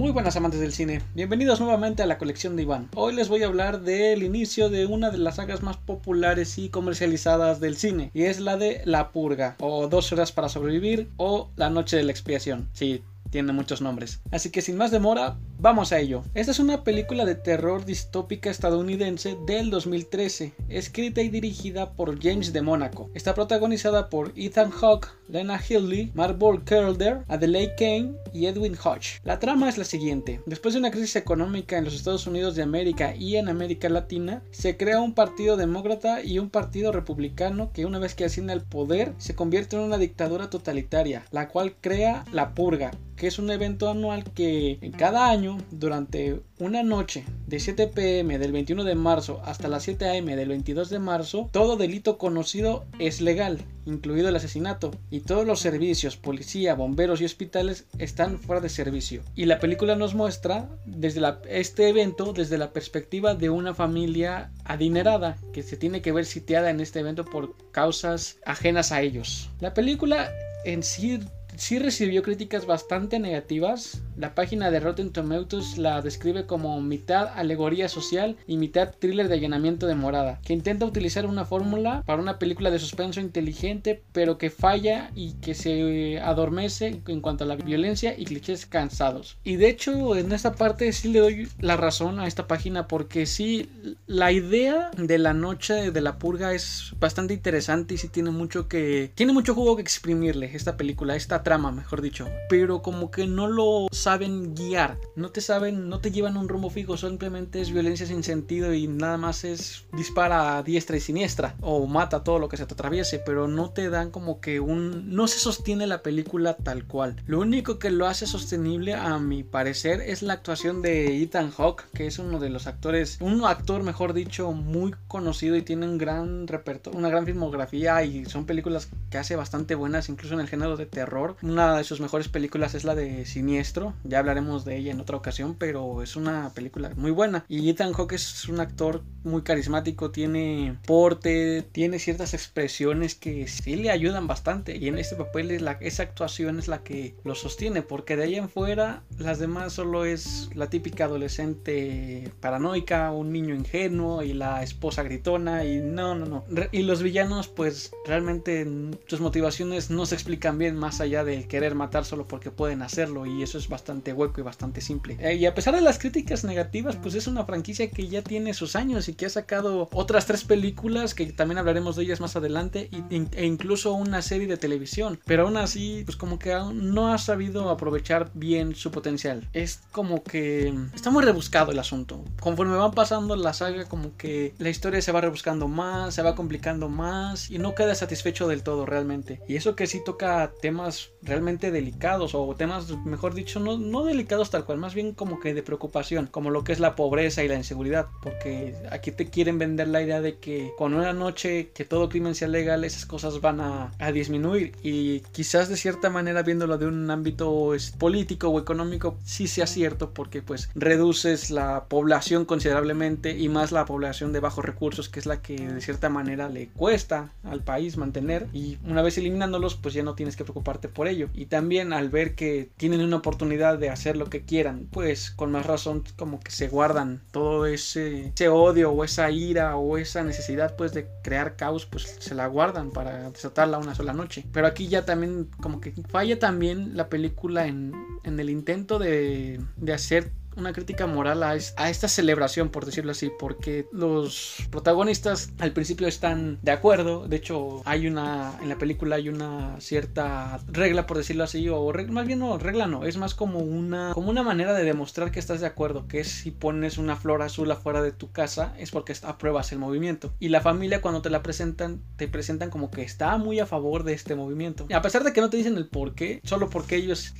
Muy buenas amantes del cine, bienvenidos nuevamente a la colección de Iván. Hoy les voy a hablar del inicio de una de las sagas más populares y comercializadas del cine, y es la de La Purga, o Dos horas para sobrevivir, o La Noche de la Expiación. Sí, tiene muchos nombres. Así que sin más demora, vamos a ello. Esta es una película de terror distópica estadounidense del 2013, escrita y dirigida por James de Mónaco. Está protagonizada por Ethan Hawke, Lena Headey, Marble Kelder, Adelaide Kane y Edwin Hodge. La trama es la siguiente. Después de una crisis económica en los Estados Unidos de América y en América Latina, se crea un partido demócrata y un partido republicano que una vez que asciende al poder se convierte en una dictadura totalitaria, la cual crea la purga, que es un evento anual que en cada año, durante una noche de 7 pm del 21 de marzo hasta las 7 am del 22 de marzo, todo delito conocido es legal, incluido el asesinato, y todos los servicios, policía, bomberos y hospitales están fuera de servicio. Y la película nos muestra desde este evento desde la perspectiva de una familia adinerada que se tiene que ver sitiada en este evento por causas ajenas a ellos. La película en sí sí recibió críticas bastante negativas. La página de Rotten Tomatoes la describe como mitad alegoría social y mitad thriller de allanamiento de morada, que intenta utilizar una fórmula para una película de suspenso inteligente, pero que falla y que se adormece en cuanto a la violencia y clichés cansados. Y de hecho, en esta parte sí le doy la razón a esta página porque sí, la idea de la noche de la purga es bastante interesante y sí tiene mucho que tiene mucho jugo que exprimirle esta película, esta trama, mejor dicho, pero como que no lo saben guiar, no te saben, no te llevan un rumbo fijo, simplemente es violencia sin sentido y nada más es dispara a diestra y siniestra o mata todo lo que se te atraviese, pero no te dan como que un no se sostiene la película tal cual. Lo único que lo hace sostenible a mi parecer es la actuación de Ethan Hawke, que es uno de los actores, un actor mejor dicho muy conocido y tiene un gran repertorio, una gran filmografía y son películas que hace bastante buenas incluso en el género de terror una de sus mejores películas es la de Siniestro. Ya hablaremos de ella en otra ocasión, pero es una película muy buena. Y Ethan Hawke es un actor muy carismático, tiene porte, tiene ciertas expresiones que sí le ayudan bastante. Y en este papel es la, esa actuación es la que lo sostiene, porque de ahí en fuera las demás solo es la típica adolescente paranoica, un niño ingenuo y la esposa gritona. Y no, no, no. Y los villanos, pues realmente sus motivaciones no se explican bien más allá de de querer matar solo porque pueden hacerlo y eso es bastante hueco y bastante simple. Eh, y a pesar de las críticas negativas, pues es una franquicia que ya tiene sus años y que ha sacado otras tres películas que también hablaremos de ellas más adelante e incluso una serie de televisión. Pero aún así, pues como que aún no ha sabido aprovechar bien su potencial. Es como que está muy rebuscado el asunto. Conforme van pasando la saga, como que la historia se va rebuscando más, se va complicando más y no queda satisfecho del todo realmente. Y eso que sí toca temas realmente delicados o temas, mejor dicho, no, no delicados tal cual, más bien como que de preocupación, como lo que es la pobreza y la inseguridad, porque aquí te quieren vender la idea de que con una noche que todo crimen sea legal, esas cosas van a, a disminuir y quizás de cierta manera viéndolo de un ámbito político o económico, sí sea cierto, porque pues reduces la población considerablemente y más la población de bajos recursos, que es la que de cierta manera le cuesta al país mantener y una vez eliminándolos, pues ya no tienes que preocuparte por ello. Y también al ver que tienen una oportunidad de hacer lo que quieran, pues con más razón como que se guardan todo ese, ese odio o esa ira o esa necesidad pues de crear caos, pues se la guardan para desatarla una sola noche. Pero aquí ya también como que falla también la película en, en el intento de, de hacer una crítica moral a, esta celebración, por decirlo así, porque los protagonistas al principio están de acuerdo, de hecho hay una, en la película hay una cierta regla, por decirlo así, o más bien no, regla no, es más como una, como una manera de demostrar que estás de acuerdo, que si pones una flor azul afuera de tu casa, es porque apruebas el movimiento. Y la familia cuando te la presentan, te presentan como que está muy a favor de este movimiento. a pesar de que no te dicen el por qué, solo porque ellos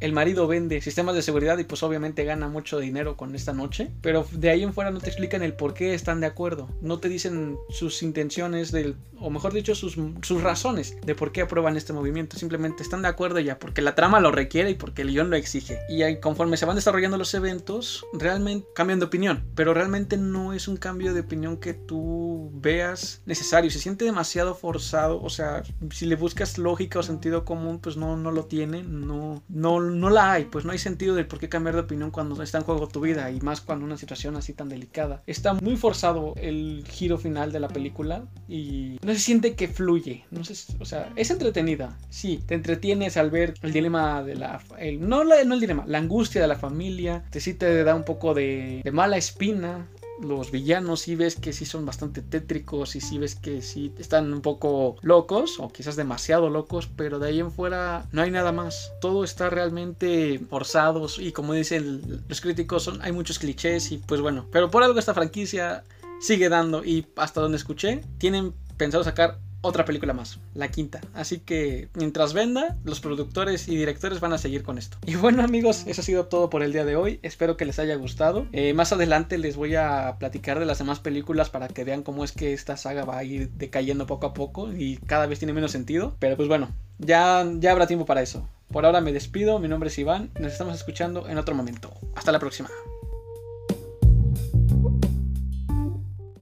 el marido vende sistemas de seguridad y pues obviamente gana mucho dinero con esta noche, pero de ahí en fuera no te explican el por qué están de acuerdo, no te dicen sus intenciones del, o mejor dicho sus, sus razones de por qué aprueban este movimiento, simplemente están de acuerdo ya porque la trama lo requiere y porque el guion lo exige. Y ahí, conforme se van desarrollando los eventos, realmente cambian de opinión, pero realmente no es un cambio de opinión que tú veas necesario, se siente demasiado forzado, o sea, si le buscas lógica o sentido común, pues no, no lo tiene, no, no no la hay, pues no hay sentido de por qué cambiar de opinión cuando está en juego tu vida y más cuando una situación así tan delicada. Está muy forzado el giro final de la película y no se siente que fluye, no sé, o sea, es entretenida, sí, te entretienes al ver el dilema de la, el, no, la, no el dilema, la angustia de la familia, te sí te da un poco de mala espina los villanos sí ves que sí son bastante tétricos y sí ves que sí están un poco locos o quizás demasiado locos, pero de ahí en fuera no hay nada más. Todo está realmente forzado y como dicen los críticos son, hay muchos clichés y pues bueno, pero por algo esta franquicia sigue dando y hasta donde escuché tienen pensado sacar otra película más, la quinta. Así que mientras venda, los productores y directores van a seguir con esto. Y bueno amigos, eso ha sido todo por el día de hoy. Espero que les haya gustado. Eh, más adelante les voy a platicar de las demás películas para que vean cómo es que esta saga va a ir decayendo poco a poco y cada vez tiene menos sentido. Pero pues bueno, ya, ya habrá tiempo para eso. Por ahora me despido, mi nombre es Iván, nos estamos escuchando en otro momento. Hasta la próxima.